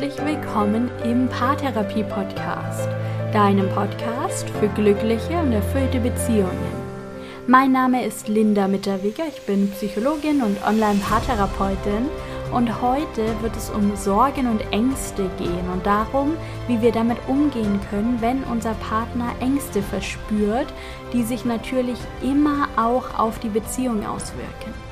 herzlich willkommen im Paartherapie Podcast, deinem Podcast für glückliche und erfüllte Beziehungen. Mein Name ist Linda Mitterwiger, ich bin Psychologin und Online-Paartherapeutin und heute wird es um Sorgen und Ängste gehen und darum, wie wir damit umgehen können, wenn unser Partner Ängste verspürt, die sich natürlich immer auch auf die Beziehung auswirken.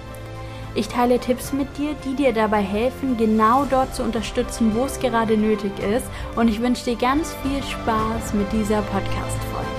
Ich teile Tipps mit dir, die dir dabei helfen, genau dort zu unterstützen, wo es gerade nötig ist. Und ich wünsche dir ganz viel Spaß mit dieser Podcast-Folge.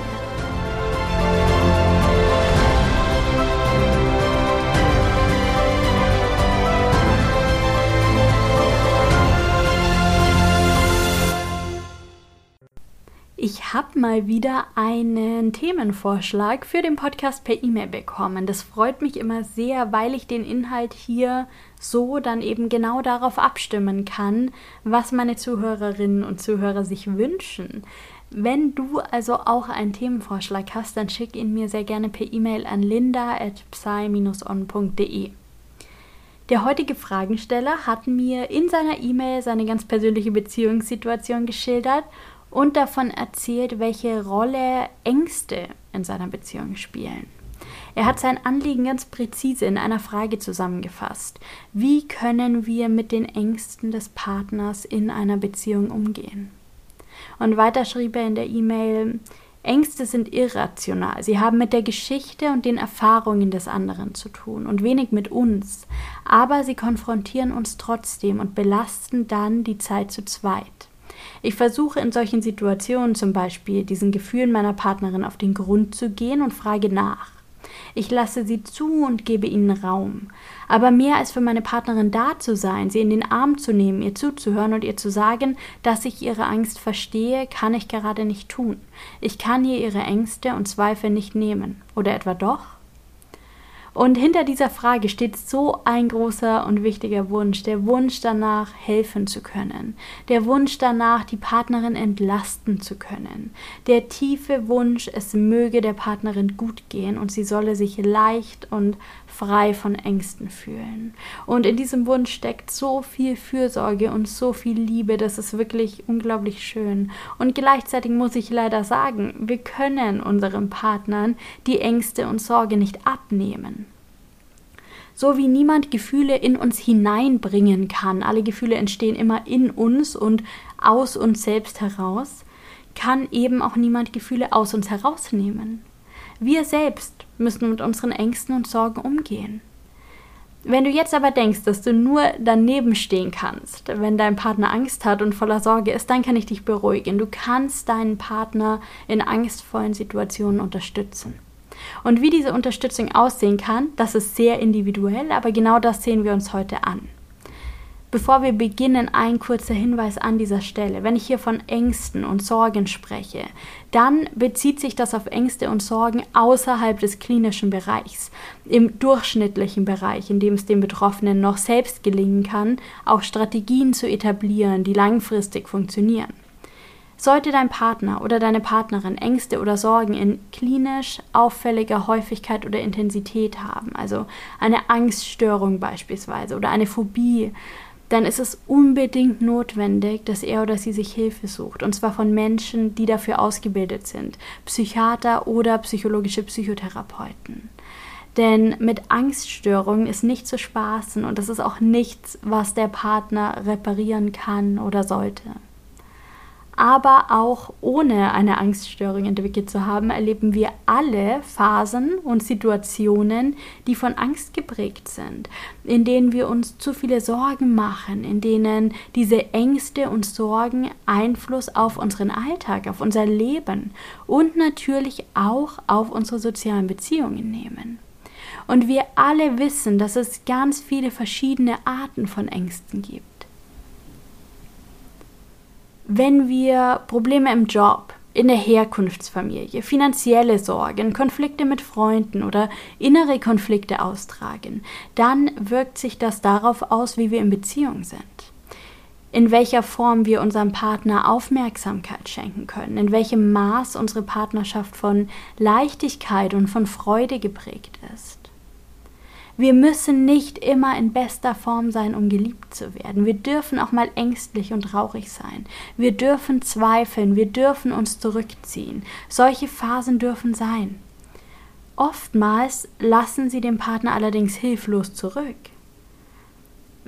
Ich habe mal wieder einen Themenvorschlag für den Podcast per E-Mail bekommen. Das freut mich immer sehr, weil ich den Inhalt hier so dann eben genau darauf abstimmen kann, was meine Zuhörerinnen und Zuhörer sich wünschen. Wenn du also auch einen Themenvorschlag hast, dann schick ihn mir sehr gerne per E-Mail an linda@psy-on.de. Der heutige Fragensteller hat mir in seiner E-Mail seine ganz persönliche Beziehungssituation geschildert und davon erzählt, welche Rolle Ängste in seiner Beziehung spielen. Er hat sein Anliegen ganz präzise in einer Frage zusammengefasst. Wie können wir mit den Ängsten des Partners in einer Beziehung umgehen? Und weiter schrieb er in der E-Mail, Ängste sind irrational. Sie haben mit der Geschichte und den Erfahrungen des anderen zu tun und wenig mit uns. Aber sie konfrontieren uns trotzdem und belasten dann die Zeit zu zweit. Ich versuche in solchen Situationen zum Beispiel diesen Gefühlen meiner Partnerin auf den Grund zu gehen und frage nach. Ich lasse sie zu und gebe ihnen Raum. Aber mehr als für meine Partnerin da zu sein, sie in den Arm zu nehmen, ihr zuzuhören und ihr zu sagen, dass ich ihre Angst verstehe, kann ich gerade nicht tun. Ich kann ihr ihre Ängste und Zweifel nicht nehmen. Oder etwa doch? Und hinter dieser Frage steht so ein großer und wichtiger Wunsch, der Wunsch danach, helfen zu können, der Wunsch danach, die Partnerin entlasten zu können, der tiefe Wunsch, es möge der Partnerin gut gehen und sie solle sich leicht und frei von Ängsten fühlen. Und in diesem Wunsch steckt so viel Fürsorge und so viel Liebe, das ist wirklich unglaublich schön. Und gleichzeitig muss ich leider sagen, wir können unseren Partnern die Ängste und Sorge nicht abnehmen. So wie niemand Gefühle in uns hineinbringen kann, alle Gefühle entstehen immer in uns und aus uns selbst heraus, kann eben auch niemand Gefühle aus uns herausnehmen. Wir selbst müssen mit unseren Ängsten und Sorgen umgehen. Wenn du jetzt aber denkst, dass du nur daneben stehen kannst, wenn dein Partner Angst hat und voller Sorge ist, dann kann ich dich beruhigen. Du kannst deinen Partner in angstvollen Situationen unterstützen. Und wie diese Unterstützung aussehen kann, das ist sehr individuell, aber genau das sehen wir uns heute an. Bevor wir beginnen, ein kurzer Hinweis an dieser Stelle. Wenn ich hier von Ängsten und Sorgen spreche, dann bezieht sich das auf Ängste und Sorgen außerhalb des klinischen Bereichs, im durchschnittlichen Bereich, in dem es dem Betroffenen noch selbst gelingen kann, auch Strategien zu etablieren, die langfristig funktionieren. Sollte dein Partner oder deine Partnerin Ängste oder Sorgen in klinisch auffälliger Häufigkeit oder Intensität haben, also eine Angststörung beispielsweise oder eine Phobie, dann ist es unbedingt notwendig, dass er oder sie sich Hilfe sucht. Und zwar von Menschen, die dafür ausgebildet sind. Psychiater oder psychologische Psychotherapeuten. Denn mit Angststörungen ist nicht zu spaßen und das ist auch nichts, was der Partner reparieren kann oder sollte aber auch ohne eine Angststörung entwickelt zu haben, erleben wir alle Phasen und Situationen, die von Angst geprägt sind, in denen wir uns zu viele Sorgen machen, in denen diese Ängste und Sorgen Einfluss auf unseren Alltag, auf unser Leben und natürlich auch auf unsere sozialen Beziehungen nehmen. Und wir alle wissen, dass es ganz viele verschiedene Arten von Ängsten gibt wenn wir Probleme im Job, in der Herkunftsfamilie, finanzielle Sorgen, Konflikte mit Freunden oder innere Konflikte austragen, dann wirkt sich das darauf aus, wie wir in Beziehung sind. In welcher Form wir unserem Partner Aufmerksamkeit schenken können, in welchem Maß unsere Partnerschaft von Leichtigkeit und von Freude geprägt ist. Wir müssen nicht immer in bester Form sein, um geliebt zu werden. Wir dürfen auch mal ängstlich und traurig sein. Wir dürfen zweifeln, wir dürfen uns zurückziehen. Solche Phasen dürfen sein. Oftmals lassen sie den Partner allerdings hilflos zurück.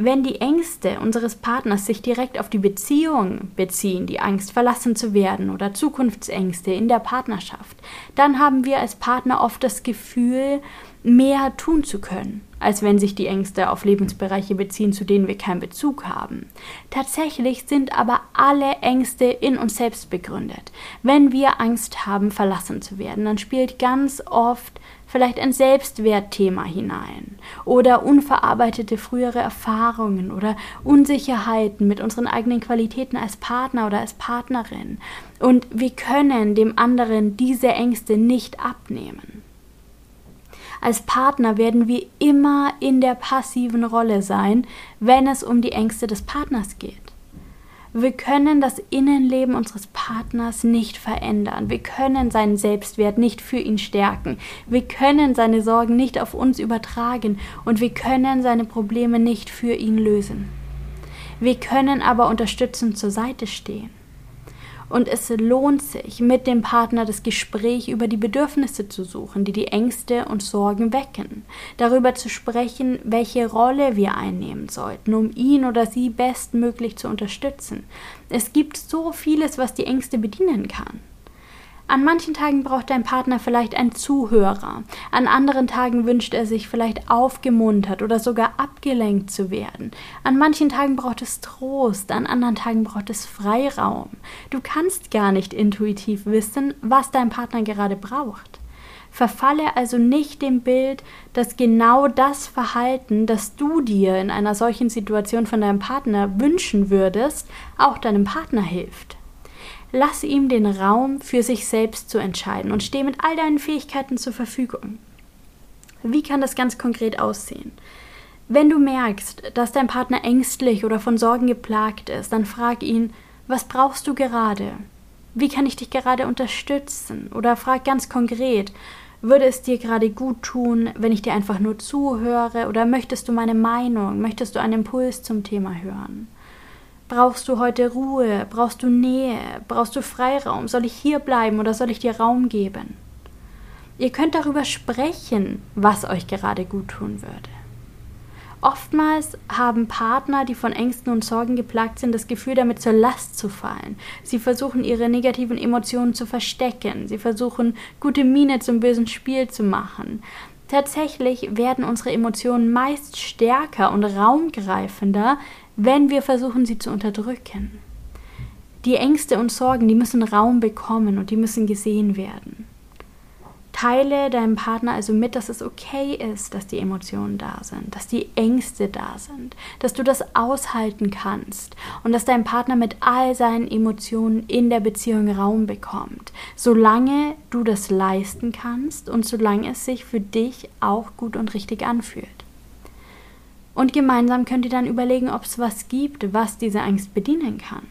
Wenn die Ängste unseres Partners sich direkt auf die Beziehung beziehen, die Angst verlassen zu werden oder Zukunftsängste in der Partnerschaft, dann haben wir als Partner oft das Gefühl, mehr tun zu können, als wenn sich die Ängste auf Lebensbereiche beziehen, zu denen wir keinen Bezug haben. Tatsächlich sind aber alle Ängste in uns selbst begründet. Wenn wir Angst haben, verlassen zu werden, dann spielt ganz oft vielleicht ein Selbstwertthema hinein oder unverarbeitete frühere Erfahrungen oder Unsicherheiten mit unseren eigenen Qualitäten als Partner oder als Partnerin. Und wir können dem anderen diese Ängste nicht abnehmen. Als Partner werden wir immer in der passiven Rolle sein, wenn es um die Ängste des Partners geht. Wir können das Innenleben unseres Partners nicht verändern. Wir können seinen Selbstwert nicht für ihn stärken. Wir können seine Sorgen nicht auf uns übertragen und wir können seine Probleme nicht für ihn lösen. Wir können aber unterstützend zur Seite stehen. Und es lohnt sich, mit dem Partner das Gespräch über die Bedürfnisse zu suchen, die die Ängste und Sorgen wecken. Darüber zu sprechen, welche Rolle wir einnehmen sollten, um ihn oder sie bestmöglich zu unterstützen. Es gibt so vieles, was die Ängste bedienen kann. An manchen Tagen braucht dein Partner vielleicht einen Zuhörer, an anderen Tagen wünscht er sich vielleicht aufgemuntert oder sogar abgelenkt zu werden. An manchen Tagen braucht es Trost, an anderen Tagen braucht es Freiraum. Du kannst gar nicht intuitiv wissen, was dein Partner gerade braucht. Verfalle also nicht dem Bild, dass genau das Verhalten, das du dir in einer solchen Situation von deinem Partner wünschen würdest, auch deinem Partner hilft. Lass ihm den Raum, für sich selbst zu entscheiden und steh mit all deinen Fähigkeiten zur Verfügung. Wie kann das ganz konkret aussehen? Wenn du merkst, dass dein Partner ängstlich oder von Sorgen geplagt ist, dann frag ihn, was brauchst du gerade? Wie kann ich dich gerade unterstützen? Oder frag ganz konkret, würde es dir gerade gut tun, wenn ich dir einfach nur zuhöre? Oder möchtest du meine Meinung? Möchtest du einen Impuls zum Thema hören? Brauchst du heute Ruhe? Brauchst du Nähe? Brauchst du Freiraum? Soll ich hier bleiben oder soll ich dir Raum geben? Ihr könnt darüber sprechen, was euch gerade gut tun würde. Oftmals haben Partner, die von Ängsten und Sorgen geplagt sind, das Gefühl, damit zur Last zu fallen. Sie versuchen, ihre negativen Emotionen zu verstecken. Sie versuchen, gute Miene zum bösen Spiel zu machen. Tatsächlich werden unsere Emotionen meist stärker und raumgreifender, wenn wir versuchen, sie zu unterdrücken. Die Ängste und Sorgen, die müssen Raum bekommen und die müssen gesehen werden. Teile deinem Partner also mit, dass es okay ist, dass die Emotionen da sind, dass die Ängste da sind, dass du das aushalten kannst und dass dein Partner mit all seinen Emotionen in der Beziehung Raum bekommt, solange du das leisten kannst und solange es sich für dich auch gut und richtig anfühlt. Und gemeinsam könnt ihr dann überlegen, ob es was gibt, was diese Angst bedienen kann.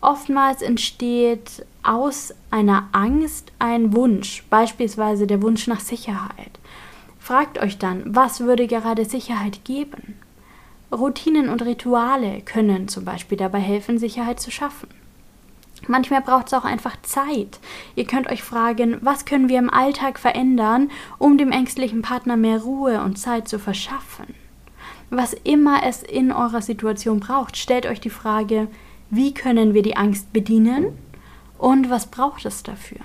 Oftmals entsteht aus einer Angst ein Wunsch, beispielsweise der Wunsch nach Sicherheit. Fragt euch dann, was würde gerade Sicherheit geben? Routinen und Rituale können zum Beispiel dabei helfen, Sicherheit zu schaffen. Manchmal braucht es auch einfach Zeit. Ihr könnt euch fragen, was können wir im Alltag verändern, um dem ängstlichen Partner mehr Ruhe und Zeit zu verschaffen? Was immer es in eurer Situation braucht, stellt euch die Frage, wie können wir die Angst bedienen und was braucht es dafür?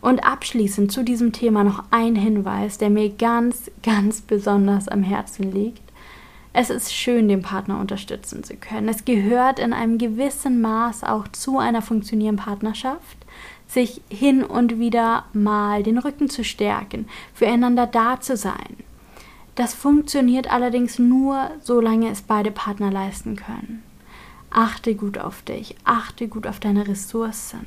Und abschließend zu diesem Thema noch ein Hinweis, der mir ganz, ganz besonders am Herzen liegt. Es ist schön, den Partner unterstützen zu können. Es gehört in einem gewissen Maß auch zu einer funktionierenden Partnerschaft, sich hin und wieder mal den Rücken zu stärken, füreinander da zu sein. Das funktioniert allerdings nur, solange es beide Partner leisten können. Achte gut auf dich, achte gut auf deine Ressourcen.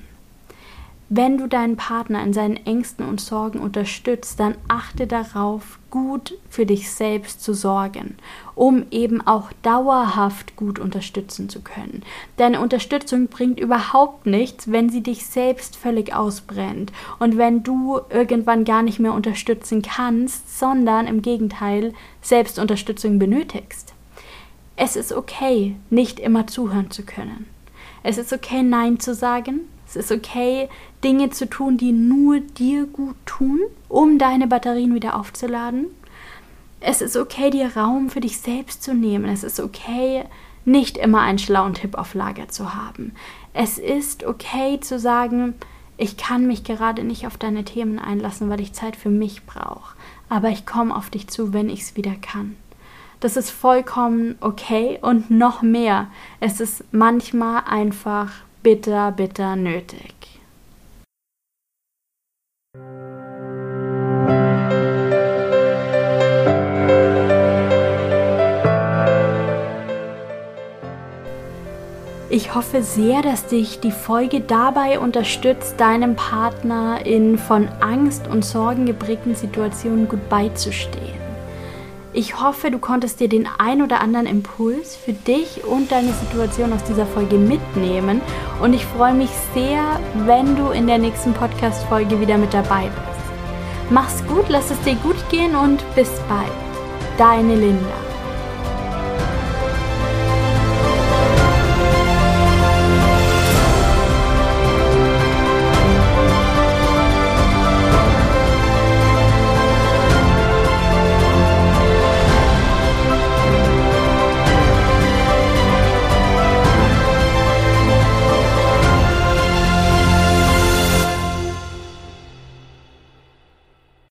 Wenn du deinen Partner in seinen Ängsten und Sorgen unterstützt, dann achte darauf, gut für dich selbst zu sorgen, um eben auch dauerhaft gut unterstützen zu können. Deine Unterstützung bringt überhaupt nichts, wenn sie dich selbst völlig ausbrennt und wenn du irgendwann gar nicht mehr unterstützen kannst, sondern im Gegenteil selbst Unterstützung benötigst. Es ist okay, nicht immer zuhören zu können. Es ist okay, Nein zu sagen. Es ist okay, Dinge zu tun, die nur dir gut tun, um deine Batterien wieder aufzuladen. Es ist okay, dir Raum für dich selbst zu nehmen. Es ist okay, nicht immer einen schlauen Tipp auf Lager zu haben. Es ist okay zu sagen, ich kann mich gerade nicht auf deine Themen einlassen, weil ich Zeit für mich brauche. Aber ich komme auf dich zu, wenn ich es wieder kann. Das ist vollkommen okay und noch mehr. Es ist manchmal einfach bitter, bitter nötig. Ich hoffe sehr, dass dich die Folge dabei unterstützt, deinem Partner in von Angst und Sorgen geprägten Situationen gut beizustehen. Ich hoffe, du konntest dir den ein oder anderen Impuls für dich und deine Situation aus dieser Folge mitnehmen. Und ich freue mich sehr, wenn du in der nächsten Podcast-Folge wieder mit dabei bist. Mach's gut, lass es dir gut gehen und bis bald. Deine Linda.